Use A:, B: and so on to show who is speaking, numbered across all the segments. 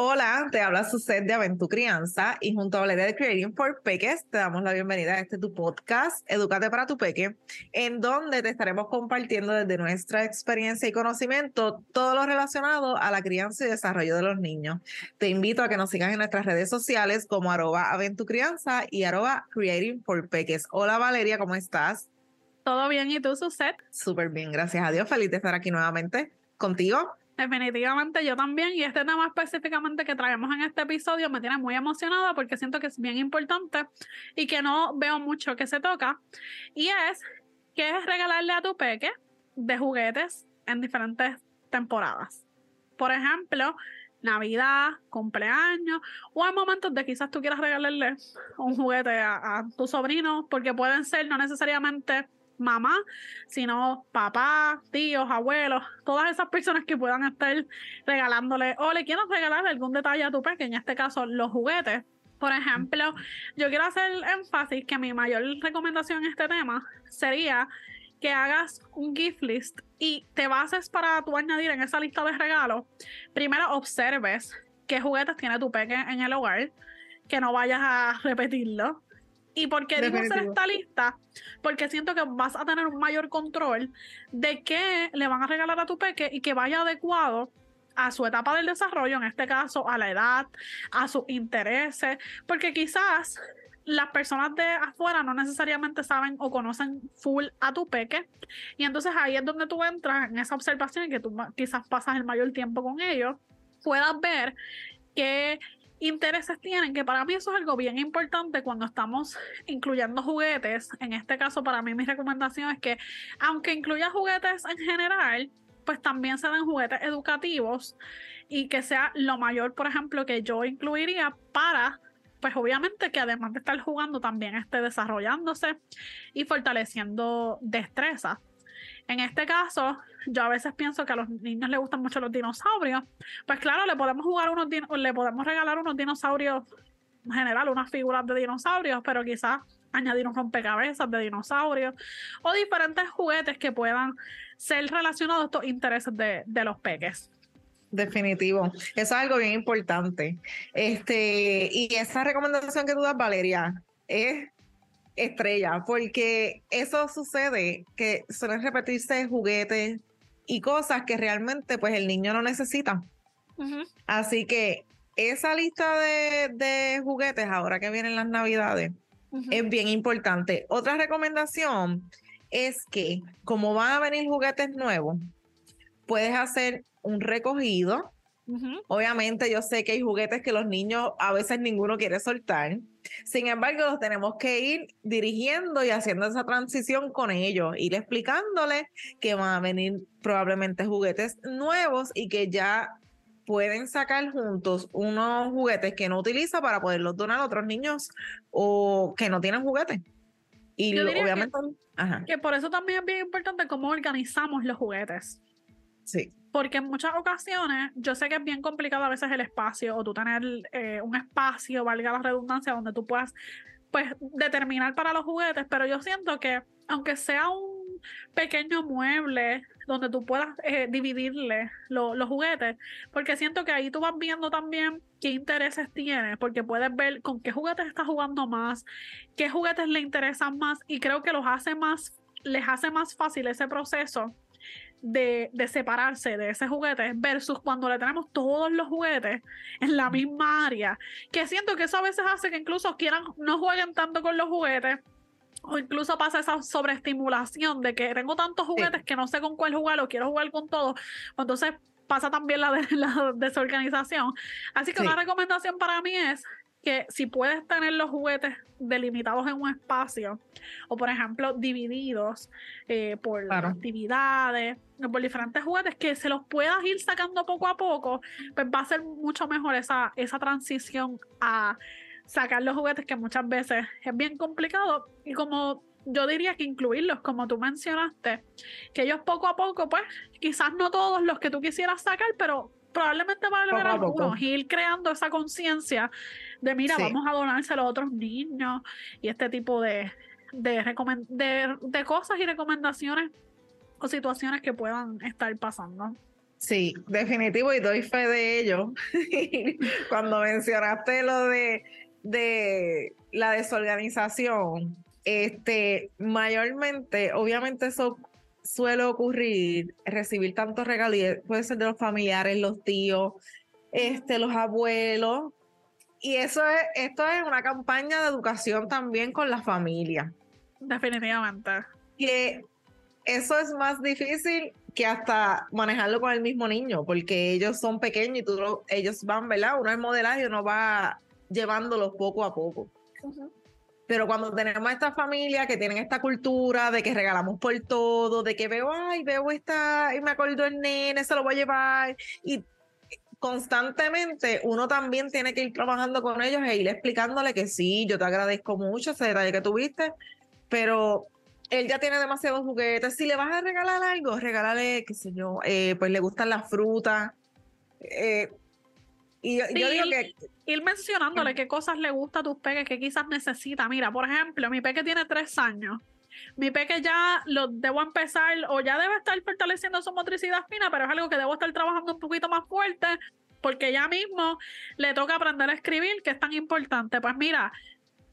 A: Hola, te habla Suset de Aventu Crianza y junto a Valeria de Creating for Peques te damos la bienvenida a este tu podcast, Educate para tu Peque, en donde te estaremos compartiendo desde nuestra experiencia y conocimiento todo lo relacionado a la crianza y desarrollo de los niños. Te invito a que nos sigas en nuestras redes sociales como arroba Crianza y arroba Creating for Peques. Hola Valeria, ¿cómo estás?
B: Todo bien, ¿y tú, Suset?
A: Súper bien, gracias a Dios. Feliz de estar aquí nuevamente contigo.
B: Definitivamente yo también y este tema específicamente que traemos en este episodio me tiene muy emocionada porque siento que es bien importante y que no veo mucho que se toca y es que es regalarle a tu peque de juguetes en diferentes temporadas. Por ejemplo, Navidad, cumpleaños, o en momentos de quizás tú quieras regalarle un juguete a, a tu sobrino, porque pueden ser no necesariamente mamá, sino papá, tíos, abuelos, todas esas personas que puedan estar regalándole o le quieran regalar algún detalle a tu pequeño, en este caso los juguetes. Por ejemplo, yo quiero hacer énfasis que mi mayor recomendación en este tema sería que hagas un gift list y te bases para tú añadir en esa lista de regalos. Primero observes qué juguetes tiene tu peque en el hogar, que no vayas a repetirlo. ¿Y por qué digo hacer esta lista? Porque siento que vas a tener un mayor control de qué le van a regalar a tu peque y que vaya adecuado a su etapa del desarrollo, en este caso a la edad, a sus intereses, porque quizás las personas de afuera no necesariamente saben o conocen full a tu peque. Y entonces ahí es donde tú entras en esa observación y que tú quizás pasas el mayor tiempo con ellos, puedas ver que intereses tienen, que para mí eso es algo bien importante cuando estamos incluyendo juguetes. En este caso, para mí mi recomendación es que aunque incluya juguetes en general, pues también se den juguetes educativos y que sea lo mayor, por ejemplo, que yo incluiría para, pues obviamente que además de estar jugando, también esté desarrollándose y fortaleciendo destrezas. En este caso, yo a veces pienso que a los niños les gustan mucho los dinosaurios. Pues claro, le podemos jugar unos le podemos regalar unos dinosaurios en general, unas figuras de dinosaurios, pero quizás añadir un rompecabezas de dinosaurios o diferentes juguetes que puedan ser relacionados a estos intereses de, de los peques.
A: Definitivo. Eso es algo bien importante. Este, y esa recomendación que tú das, Valeria, es estrella, porque eso sucede que suelen repetirse juguetes y cosas que realmente pues el niño no necesita. Así que esa lista de, juguetes ahora que vienen las navidades es bien importante. Otra recomendación es que como van a venir juguetes nuevos, puedes hacer un recogido Obviamente yo sé que hay juguetes que los niños a veces ninguno quiere soltar. Sin embargo, los tenemos que ir dirigiendo y haciendo esa transición con ellos, ir explicándoles que van a venir probablemente juguetes nuevos y que ya pueden sacar juntos unos juguetes que no utiliza para poderlos donar a otros niños o que no tienen juguetes.
B: Y obviamente... que por eso también es bien importante cómo organizamos los juguetes.
A: Sí.
B: Porque en muchas ocasiones, yo sé que es bien complicado a veces el espacio o tú tener eh, un espacio, valga la redundancia, donde tú puedas pues determinar para los juguetes, pero yo siento que aunque sea un pequeño mueble donde tú puedas eh, dividirle los juguetes, porque siento que ahí tú vas viendo también qué intereses tienes, porque puedes ver con qué juguetes estás jugando más, qué juguetes le interesan más y creo que los hace más, les hace más fácil ese proceso de, separarse de ese juguete versus cuando le tenemos todos los juguetes en la misma área. Que siento que eso a veces hace que incluso quieran, no jueguen tanto con los juguetes. O incluso pasa esa sobreestimulación de que tengo tantos juguetes que no sé con cuál jugar o quiero jugar con todos. Entonces pasa también la, de, la desorganización. Así que una recomendación para mí es que si puedes tener los juguetes delimitados en un espacio o por ejemplo divididos eh, por actividades o por diferentes juguetes que se los puedas ir sacando poco a poco pues va a ser mucho mejor esa, esa transición a sacar los juguetes que muchas veces es bien complicado. Y como yo diría que incluirlos, como tú mencionaste, que ellos poco a poco, pues, quizás no todos los que tú quisieras sacar, pero probablemente van a lograr algunos, ir creando esa conciencia de, mira, vamos a donárselo a otros niños y este tipo de, de, de, cosas y recomendaciones o situaciones que puedan estar pasando.
A: Sí, definitivo y doy fe de ello. Cuando mencionaste lo de, de la desorganización, este, mayormente, obviamente eso suele ocurrir, recibir tantos regalos, puede ser de los familiares, los tíos, este, los abuelos, y eso es, esto es una campaña de educación también con la familia.
B: Definitivamente.
A: Que eso es más difícil que hasta manejarlo con el mismo niño, porque ellos son pequeños y tú ellos van, ¿verdad? Uno es modelaje y uno va llevándolos poco a poco. Pero cuando tenemos esta familia que tienen esta cultura de que regalamos por todo, de que veo, ay, veo esta, y me acuerdo el nene, se lo voy a llevar, y constantemente uno también tiene que ir trabajando con ellos e ir explicándole que sí, yo te agradezco mucho ese detalle que tuviste, pero él ya tiene demasiados juguetes. Si le vas a regalar algo, regálale, qué sé yo, eh, pues le gustan las frutas. Eh, y yo, digo que.
B: Ir mencionándole qué cosas le gusta a tus peques, que quizás necesita. Mira, por ejemplo, mi peque tiene tres años. Mi peque ya lo debo empezar, o ya debe estar fortaleciendo su motricidad fina, pero es algo que debo estar trabajando un poquito más fuerte, porque ya mismo le toca aprender a escribir, que es tan importante. Pues mira,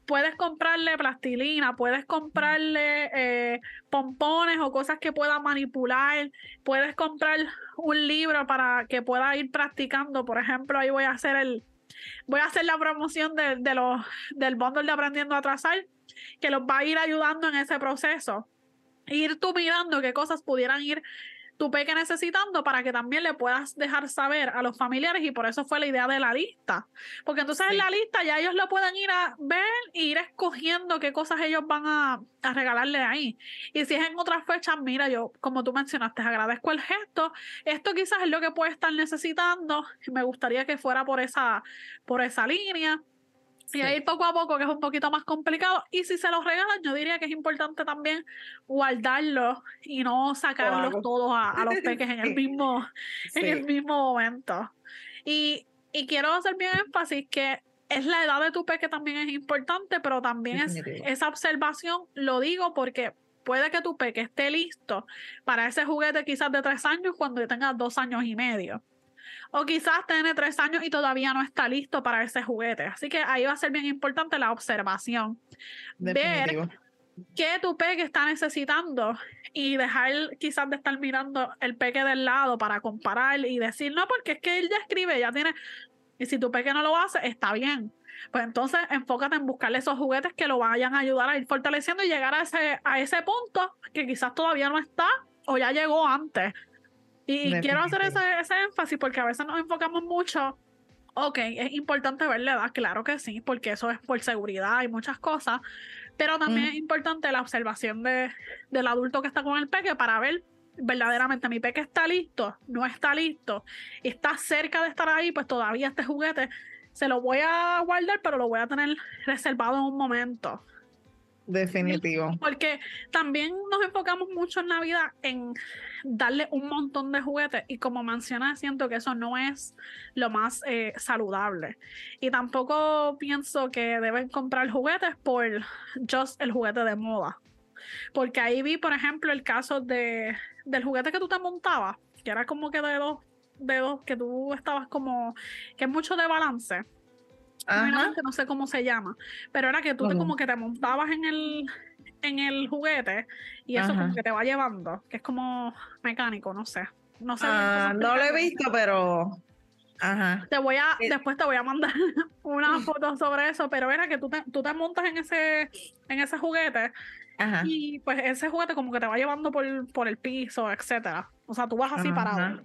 B: puedes comprarle plastilina, puedes comprarle eh, pompones o cosas que pueda manipular, puedes comprar un libro para que pueda ir practicando. Por ejemplo, ahí voy a hacer el, voy a hacer la promoción de, de los, del bundle de Aprendiendo a Trazar, que los va a ir ayudando en ese proceso. Ir tú mirando qué cosas pudieran ir tu peque necesitando para que también le puedas dejar saber a los familiares y por eso fue la idea de la lista. Porque entonces en la lista ya ellos lo pueden ir a ver e ir escogiendo qué cosas ellos van a, a regalarle ahí. Y si es en otras fechas, mira, yo, como tú mencionaste, agradezco el gesto. Esto quizás es lo que puede estar necesitando. Me gustaría que fuera por esa, por esa línea. Y ahí poco a poco, que es un poquito más complicado. Y si se los regalan, yo diría que es importante también guardarlos y no sacarlos todos a, los peques en el mismo, en el mismo momento. Y, y quiero hacer bien énfasis que es la edad de tu peque también es importante, pero también es esa observación, lo digo porque puede que tu peque esté listo para ese juguete quizás de tres años cuando tenga dos años y medio. O quizás tiene tres años y todavía no está listo para ese juguete. Así que ahí va a ser bien importante la observación. Ver qué tu peque está necesitando y dejar quizás de estar mirando el peque del lado para comparar y decir, no, porque es que él ya escribe, ya tiene... Y si tu peque no lo hace, está bien. Pues entonces enfócate en buscarle esos juguetes que lo vayan a ayudar a ir fortaleciendo y llegar a ese, a ese punto que quizás todavía no está o ya llegó antes. Y quiero hacer ese, ese, énfasis porque a veces nos enfocamos mucho. Ok, es importante ver la edad, claro que sí, porque eso es por seguridad y muchas cosas. Pero también es importante la observación de, del adulto que está con el peque para ver verdaderamente mi peque está listo, no está listo, está cerca de estar ahí, pues todavía este juguete se lo voy a guardar, pero lo voy a tener reservado en un momento.
A: Definitivo.
B: Porque también nos enfocamos mucho en Navidad en darle un montón de juguetes y como mencioné, siento que eso no es lo más eh, saludable. Y tampoco pienso que deben comprar juguetes por just el juguete de moda. Porque ahí vi, por ejemplo, el caso de, del juguete que tú te montabas, que era como que de dos, de dos, que tú estabas como, que es mucho de balance no sé cómo se llama, pero era que tú te, como que te montabas en el, en el juguete y eso como que te va llevando, que es como mecánico, no sé. No sé.
A: Ah, no lo he visto, pero Ajá.
B: Te voy a, después te voy a mandar una foto sobre eso, pero era que tú te, tú te montas en ese, en ese juguete Ajá. y pues ese juguete como que te va llevando por, por el piso, etcétera. O sea, tú vas así parado.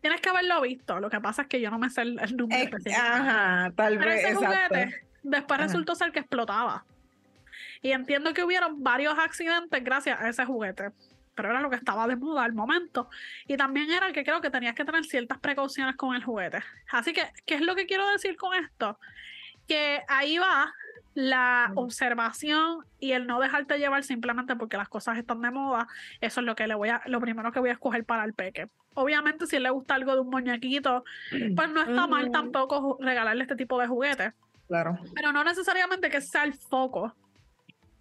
B: Tienes que haberlo visto. Lo que pasa es que yo no me sé el, número
A: específico. Ajá, tal vez.
B: Ese juguete después resultó ser que explotaba. Y entiendo que hubieron varios accidentes gracias a ese juguete. Pero era lo que estaba de moda al momento. Y también era que creo que tenías que tener ciertas precauciones con el juguete. Así que, ¿qué es lo que quiero decir con esto? Que ahí va la observación y el no dejarte llevar simplemente porque las cosas están de moda, eso es lo que le voy a, lo primero que voy a escoger para el peque. Obviamente, si le gusta algo de un muñequito, pues no está mal tampoco regalarle este tipo de juguetes.
A: Claro.
B: Pero no necesariamente que sea el foco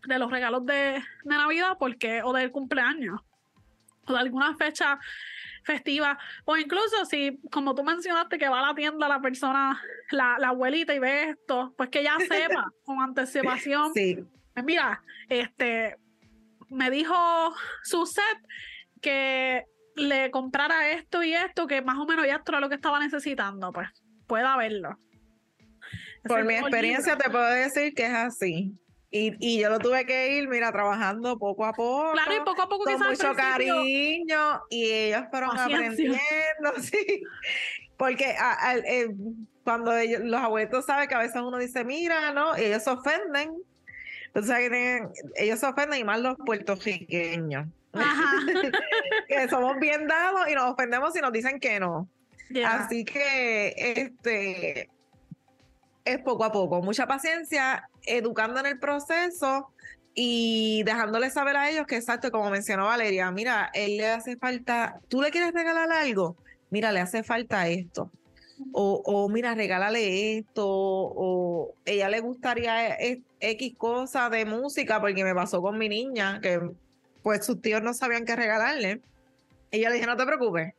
B: de los regalos de, de Navidad porque, o del cumpleaños, o de alguna fecha festiva, o incluso si, como tú mencionaste, que va a la tienda la persona, la, la abuelita y ve esto, pues que ya sepa con anticipación.
A: Sí.
B: Pues mira, este, me dijo su set que le comprara esto y esto, que más o menos ya esto era lo que estaba necesitando, pues pueda verlo.
A: Por mi experiencia te puedo decir que es así. Y, y, yo lo tuve que ir, mira, trabajando poco a poco.
B: Claro, y poco a poco
A: con mucho cariño. Y ellos fueron aprendiendo, sí. Porque eh, cuando los abuelos saben que a veces uno dice, mira, ¿no? Y ellos se ofenden. Entonces, ellos se ofenden y más los puertorriqueños. que somos bien dados y nos ofendemos si nos dicen que no. Así que, este, es poco a poco, mucha paciencia, educando en el proceso y dejándole saber a ellos que exacto, como mencionó Valeria, mira, él le hace falta, tú le quieres regalar algo, mira, le hace falta esto. O, o mira, regálale esto, o ella le gustaría X cosa de música, porque me pasó con mi niña, que pues sus tíos no sabían qué regalarle. Y yo le dije, no te preocupes,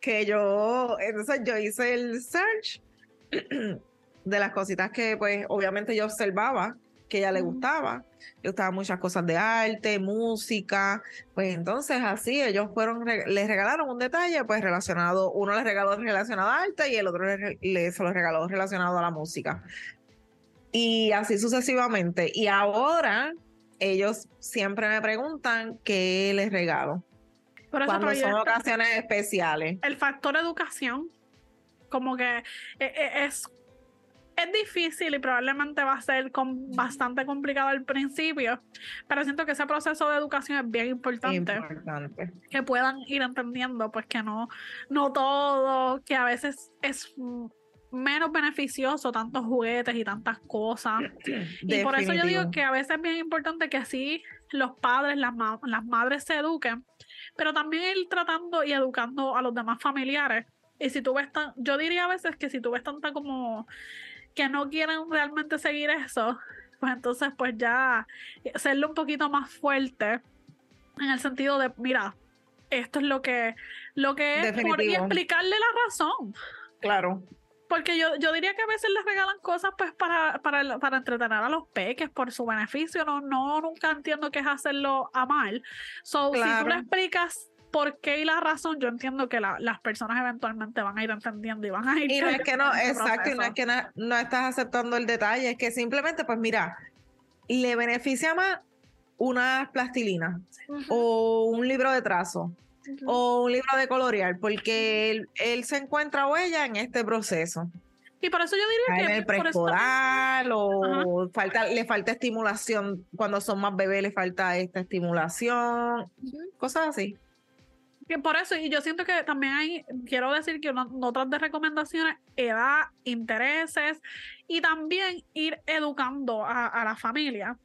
A: que yo, entonces yo hice el search de las cositas que pues obviamente yo observaba que ella le gustaba. Le gustaban muchas cosas de arte, música. Pues entonces así ellos fueron, les regalaron un detalle pues relacionado, uno les regaló relacionado a arte y el otro le, se lo regaló relacionado a la música. Y así sucesivamente. Y ahora ellos siempre me preguntan qué les regalo. cuando son ocasiones especiales.
B: El factor educación, como que e, e, es es difícil y probablemente va a ser bastante complicado al principio, pero siento que ese proceso de educación es bien importante. Que puedan ir entendiendo, pues que no, no todo, que a veces es menos beneficioso tantos juguetes y tantas cosas. Y por eso yo digo que a veces es bien importante que así los padres, las, las madres se eduquen, pero también ir tratando y educando a los demás familiares. Y si tú ves tan, yo diría a veces que si tú ves tanta como que no quieren realmente seguir eso, pues entonces pues ya hacerlo un poquito más fuerte en el sentido de, mira, esto es lo que, lo que es y explicarle la razón.
A: Claro.
B: Porque yo, yo diría que a veces les regalan cosas pues para, para, para entretener a los peques por su beneficio. No, no nunca entiendo que es hacerlo a mal. So, si tú le explicas por qué y la razón, yo entiendo que las personas eventualmente van a ir entendiendo y van a ir.
A: Y no es que no, exacto, y no es que no, estás aceptando el detalle, es que simplemente, pues mira, le beneficia más una plastilina o un libro de trazo o un libro de colorear, porque él, se encuentra o ella en este proceso.
B: Y por eso yo diría que.
A: En el preescolar o falta, le falta estimulación. Cuando son más bebés, le falta esta estimulación. Cosas así
B: por eso, y yo siento que también hay, quiero decir que otras de recomendaciones, edad, intereses y también ir educando a, la familia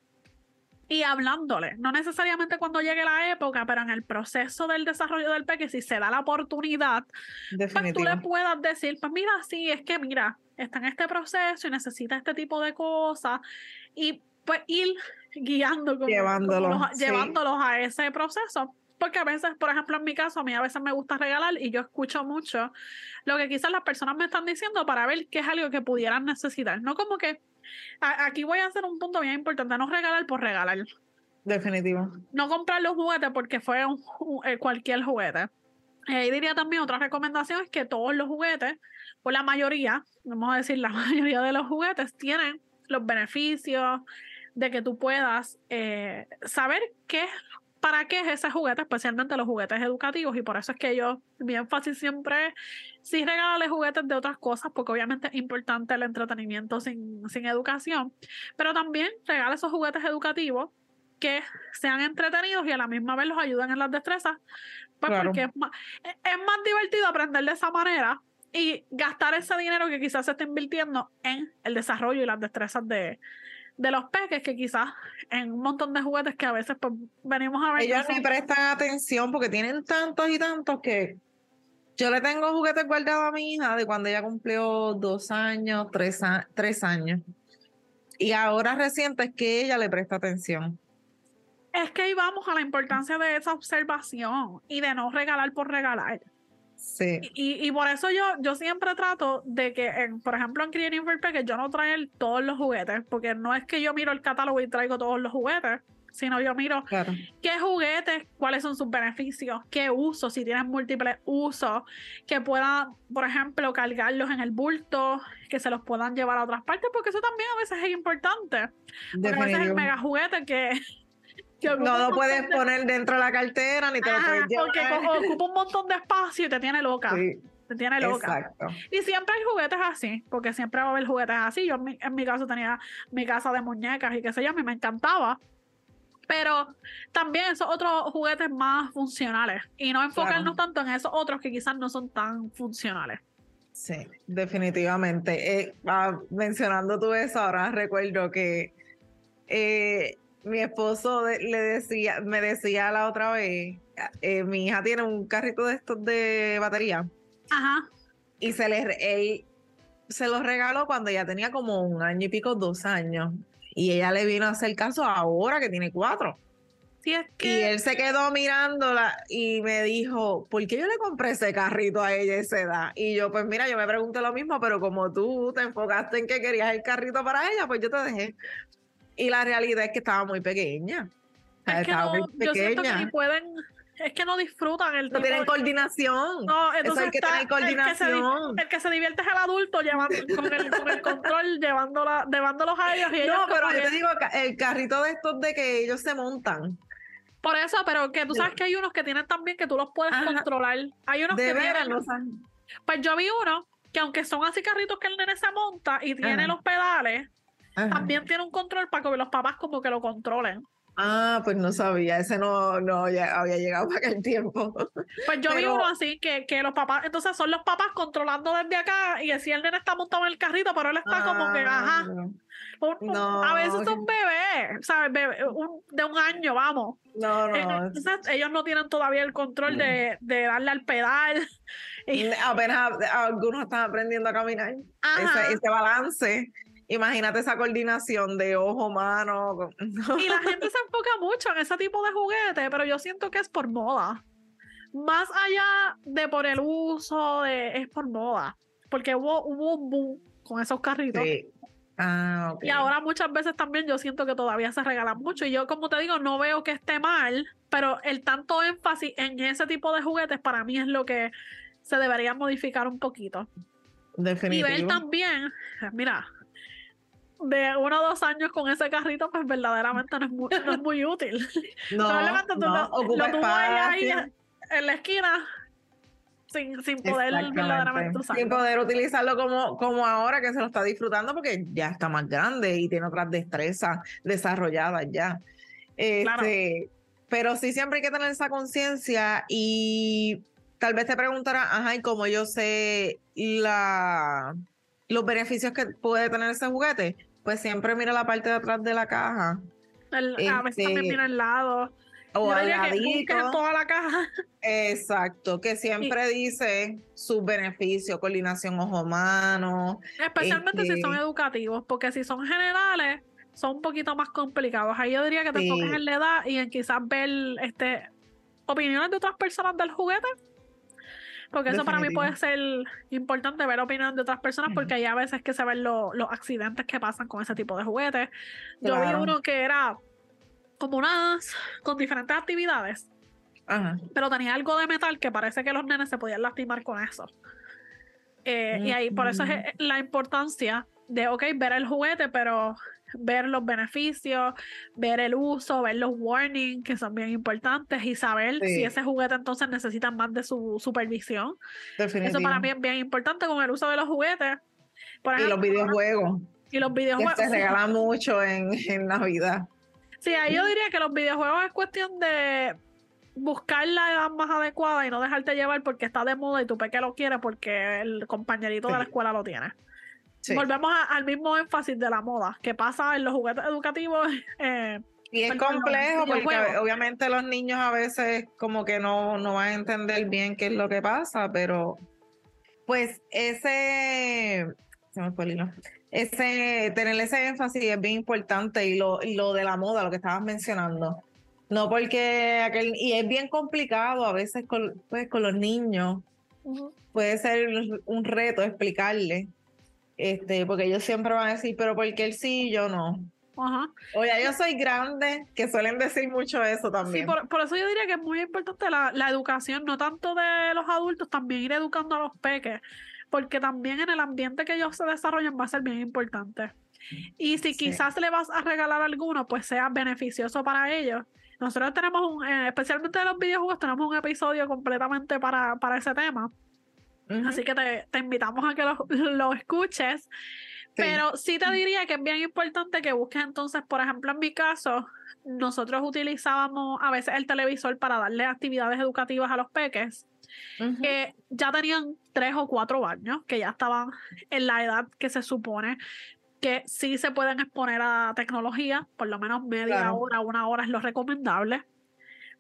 B: y hablándole. No necesariamente cuando llegue la época, pero en el proceso del desarrollo del peque, si se da la oportunidad, pues tú le puedas decir, pues mira, sí, es que mira, está en este proceso y necesita este tipo de cosas. Y pues ir guiando, llevándolos a ese proceso porque a veces, por ejemplo, en mi caso, a mí a veces me gusta regalar y yo escucho mucho lo que quizás las personas me están diciendo para ver qué es algo que pudieran necesitar. No como que aquí voy a hacer un punto bien importante, no regalar por regalar.
A: Definitivo.
B: No comprar los juguetes porque fue un, eh, cualquier juguete. Y ahí diría también otra recomendación es que todos los juguetes, o la mayoría, vamos a decir la mayoría de los juguetes, tienen los beneficios de que tú puedas eh, saber qué es para qué es ese juguete, especialmente los juguetes educativos, y por eso es que yo, mi énfasis siempre es sí regalarle juguetes de otras cosas, porque obviamente es importante el entretenimiento sin, sin educación, pero también regala esos juguetes educativos que sean entretenidos y a la misma vez los ayuden en las destrezas, pues porque es más, es más divertido aprender de esa manera y gastar ese dinero que quizás se está invirtiendo en el desarrollo y las destrezas de, de los peques que quizás en un montón de juguetes que a veces pues, venimos a ver.
A: Ellos ni prestan atención porque tienen tantos y tantos que yo le tengo juguetes guardados a mi hija de cuando ella cumplió dos años, tres, tres años. Y ahora reciente es que ella le presta atención.
B: Es que ahí vamos a la importancia de esa observación y de no regalar por regalar.
A: Sí.
B: Y, y por eso yo, yo siempre trato de que, en, por ejemplo, en Creating for que yo no traigo todos los juguetes, porque no es que yo miro el catálogo y traigo todos los juguetes, sino yo miro
A: Claro.
B: qué juguetes, cuáles son sus beneficios, qué usos, si tienes múltiples usos, que puedan, por ejemplo, cargarlos en el bulto, que se los puedan llevar a otras partes, porque eso también a veces es importante. Porque a veces el mega juguete que...
A: No lo puedes
B: de-
A: poner dentro de la cartera ni te lo puedes llevar.
B: porque ocupa un montón de espacio y te tiene loca.
A: Sí,
B: Te tiene loca.
A: exacto.
B: Y siempre hay juguetes así, porque siempre va a haber juguetes así. Yo en mi, en mi caso tenía mi casa de muñecas y qué sé yo, a mí me encantaba. Pero también esos otros juguetes más funcionales y no enfocarnos tanto en esos otros que quizás no son tan funcionales.
A: Sí, definitivamente. Eh, ah, mencionando tú eso, ahora recuerdo que eh, mi esposo le decía, me decía la otra vez, eh, mi hija tiene un carrito de estos de batería
B: Ajá.
A: y se le, él se los regaló cuando ella tenía como un año y pico, dos años. Y ella le vino a hacer caso ahora que tiene cuatro.
B: Sí, es
A: Y
B: que
A: él se quedó mirándola y me dijo, ¿por qué yo le compré ese carrito a ella a esa edad? Y yo, pues mira, yo me pregunté lo mismo, pero como tú te enfocaste en que querías el carrito para ella, pues yo te dejé. Y la realidad es que estaba muy pequeña.
B: Es que
A: estaba
B: no,
A: muy
B: yo siento que
A: pequeña.
B: ni pueden, es que no disfrutan el
A: No tienen
B: de-
A: coordinación.
B: No, entonces
A: hay que
B: está
A: tener
B: el que se di-
A: coordinación.
B: El que, se divierte es el adulto llevando, con, el, con el control, llevándola, llevándolos a ellos y
A: No, pero yo te digo, el carrito de estos de que ellos se montan.
B: Por eso, pero que tú sabes que hay unos que tienen también que tú los puedes
A: Ajá.
B: controlar. Hay unos
A: De
B: que
A: veras,
B: tienen,
A: no
B: pues yo vi uno que aunque son así carritos que el nene se monta y tiene
A: Ajá.
B: los pedales,
A: Ajá.
B: también tiene un control para que los papás como que lo controlen.
A: Ah, pues no sabía, ese no, no ya había llegado para aquel tiempo.
B: Pues yo vi
A: Pero-
B: uno así que, que los papás, entonces son los papás controlando desde acá y así el nene está montado en el carrito, pero él está como que,
A: Ah,
B: ajá,
A: no.
B: un- a veces son bebés, ¿sabes? Bebé- un- de un año, vamos.
A: No,
B: Eh,
A: no.
B: Entonces ellos no tienen todavía el control de, de darle al pedal. Y-
A: Apenas algunos están aprendiendo a caminar.
B: Ajá.
A: Ese, ese balance. Imagínate esa coordinación de ojo, mano.
B: Y la gente se enfoca mucho en ese tipo de juguete, pero yo siento que es por moda. Más allá de por el uso, de, es por moda. Porque hubo, hubo un boom con esos carritos.
A: Sí. Ah, ok.
B: Y ahora muchas veces también yo siento que todavía se regalan mucho. Y yo, como te digo, no veo que esté mal, pero el tanto énfasis en ese tipo de juguetes para mí es lo que se debería modificar un poquito. Y
A: Definitivo.
B: ver también, mira, de uno o dos años con ese carrito, pues verdaderamente no es muy, no es muy útil.
A: No,
B: Probablemente tú
A: no,
B: lo, lo tuvo ahí en la esquina sin, sin poder verdaderamente usarlo.
A: Sin poder utilizarlo como, como ahora que se lo está disfrutando porque ya está más grande y tiene otras destrezas desarrolladas ya.
B: Claro.
A: Este, Pero sí siempre hay que tener esa conciencia y tal vez te preguntarás, ajá, ¿y cómo yo sé la, los beneficios que puede tener ese juguete? Pues siempre mira la parte de atrás de la caja
B: El- a veces
A: este,
B: también mira al lado.
A: o al
B: que
A: ladito.
B: toda la caja.
A: Exacto, que siempre dice sus beneficios, coordinación ojo-mano.
B: Especialmente si
A: Este-
B: son educativos, porque si son generales, son un poquito más complicados. Ahí yo diría que te
A: Sí.
B: enfoques en la edad y en quizás ver este opiniones de otras personas del juguete. Porque eso para mí puede ser importante ver opiniones de otras personas, porque hay a veces que se ven lo- los accidentes que pasan con ese tipo de juguetes. Yo vi
A: Claro.
B: uno que era como unas con diferentes actividades,
A: Ajá.
B: pero tenía algo de metal que parece que los nenes se podían lastimar con eso. Eh, Y ahí por eso es la importancia de, ok, ver el juguete, pero ver los beneficios, ver el uso, ver los warnings, que son bien importantes, y saber
A: Sí.
B: si ese juguete entonces necesita más de su supervisión.
A: Definitivo.
B: Eso para mí es bien importante con el uso de los juguetes. Por
A: y los videojuegos,
B: y los
A: que
B: videojuegos.
A: se regalan mucho en, en Navidad.
B: Sí, ahí yo diría que los videojuegos es cuestión de buscar la edad más adecuada y no dejarte llevar porque está de moda y tu peque lo quiere porque el compañerito de la
A: Sí.
B: escuela lo tiene.
A: Sí.
B: Volvemos a- al mismo énfasis de la moda que pasa en los juguetes educativos. eh,
A: Y es complejo porque obviamente los niños a veces como que no, no van a entender bien qué es lo que pasa, pero pues ese, se me hilo. Ese, tener ese énfasis es bien importante y lo, y lo de la moda, lo que estabas mencionando. No porque aquel, y es bien complicado a veces con, pues, con los niños, puede ser un reto explicarle, este, porque ellos siempre van a decir, pero ¿por qué él sí y yo no? Ajá. Oye, yo soy grande, que suelen decir mucho eso también.
B: Sí, por, eso yo diría que es muy importante la, la, educación, no tanto de los adultos, también ir educando a los peques, porque también en el ambiente que ellos se desarrollan va a ser bien importante. Y si quizás le vas a regalar alguno, pues sea beneficioso para ellos. Nosotros tenemos, un, eh, especialmente de los videojuegos, tenemos un episodio completamente para, para ese tema. Así que te, te, invitamos a que lo, lo escuches. Pero sí te diría que es bien importante que busques entonces, por ejemplo, en mi caso, nosotros utilizábamos a veces el televisor para darle actividades educativas a los peques que ya tenían tres o cuatro años, que ya estaban en la edad que se supone que sí se pueden exponer a tecnología, por lo menos media hora, una hora es lo recomendable,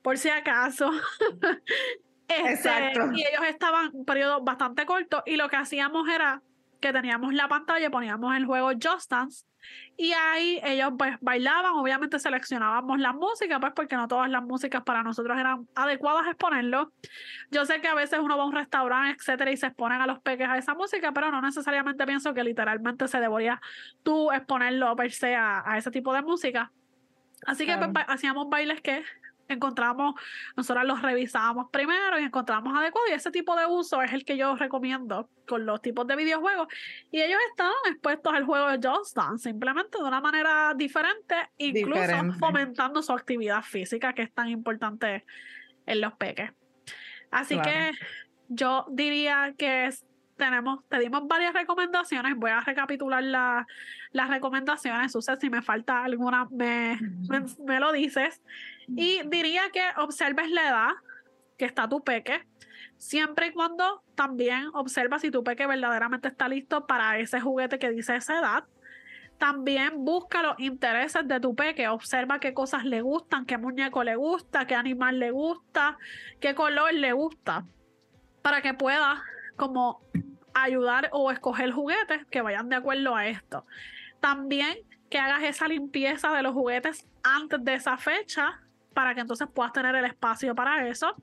B: por si acaso. este, Exacto. Y ellos estaban un periodo bastante corto y lo que hacíamos era que teníamos la pantalla, poníamos el juego Just Dance y ahí ellos pues bailaban, obviamente seleccionábamos la música, pues porque no todas las músicas para nosotros eran adecuadas a exponerlo. Yo sé que a veces uno va a un restaurante, etcétera, y se exponen a los peques a esa música, pero no necesariamente pienso que literalmente se debería tú exponerlo per se a, ese tipo de música. Así que pues, hacíamos bailes que encontramos, nosotros los revisábamos primero y encontramos adecuado y ese tipo de uso es el que yo recomiendo con los tipos de videojuegos y ellos están expuestos al juego de Just Dance simplemente de una manera diferente, incluso fomentando su actividad física que es tan importante en los peques. Así que yo diría que tenemos, te dimos varias recomendaciones. Voy a recapitular las recomendaciones. Sucede, si me falta alguna, me, me, lo dices. Y diría que observes la edad que está tu peque, siempre y cuando también observa si tu peque verdaderamente está listo para ese juguete que dice esa edad. También busca los intereses de tu peque, observa qué cosas le gustan, qué muñeco le gusta, qué animal le gusta, qué color le gusta, para que pueda como ayudar o escoger juguetes que vayan de acuerdo a esto. También que hagas esa limpieza de los juguetes antes de esa fecha para que entonces puedas tener el espacio para eso,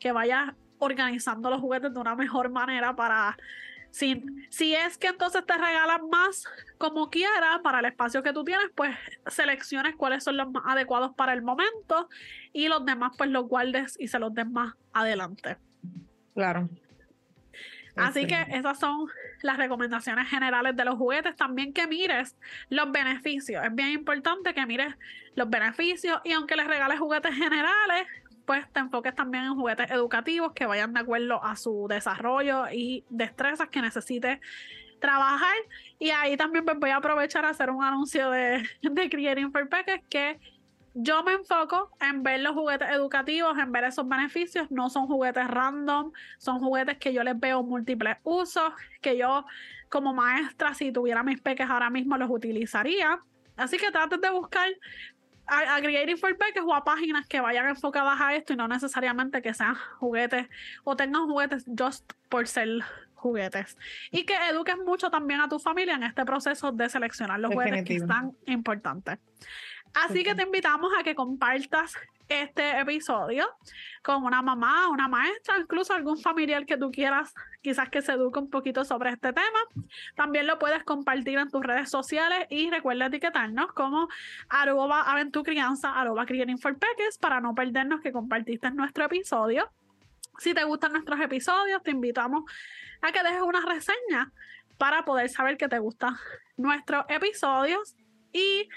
B: que vayas organizando los juguetes de una mejor manera para si, si es que entonces te regalan más como quieras para el espacio que tú tienes, pues selecciones cuáles son los más adecuados para el momento y los demás pues los guardes y se los des más adelante.
A: Claro.
B: Así que esas son las recomendaciones generales de los juguetes. También que mires los beneficios. Es bien importante que mires los beneficios y aunque les regales juguetes generales, pues te enfoques también en juguetes educativos que vayan de acuerdo a su desarrollo y destrezas que necesites trabajar. Y ahí también pues, voy a aprovechar a hacer un anuncio de, de Creating for Peques que yo me enfoco en ver los juguetes educativos, en ver esos beneficios. No son juguetes random, son juguetes que yo les veo múltiples usos, que yo como maestra, si tuviera mis peques ahora mismo, los utilizaría. Así que traten de buscar a, Creating for Peques o a páginas que vayan enfocadas a esto y no necesariamente que sean juguetes o tengan juguetes just por ser juguetes. Y que eduques mucho también a tu familia en este proceso de seleccionar los juguetes que es tan importante. Así que te invitamos a que compartas este episodio con una mamá, una maestra, incluso algún familiar que tú quieras, quizás que se eduque un poquito sobre este tema. También lo puedes compartir en tus redes sociales y recuerda etiquetarnos como arroba aventucrianza, arroba para no perdernos que compartiste nuestro episodio. Si te gustan nuestros episodios, te invitamos a que dejes una reseña para poder saber que te gustan nuestros episodios y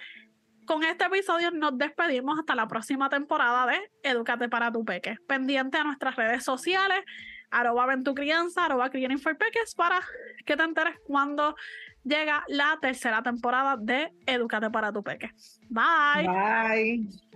B: con este episodio nos despedimos hasta la próxima temporada de Educate para tu peque. Pendiente a nuestras redes sociales, arroba ven tu for para que te enteres cuando llega la tercera temporada de Educate para tu peque. Bye.
A: Bye.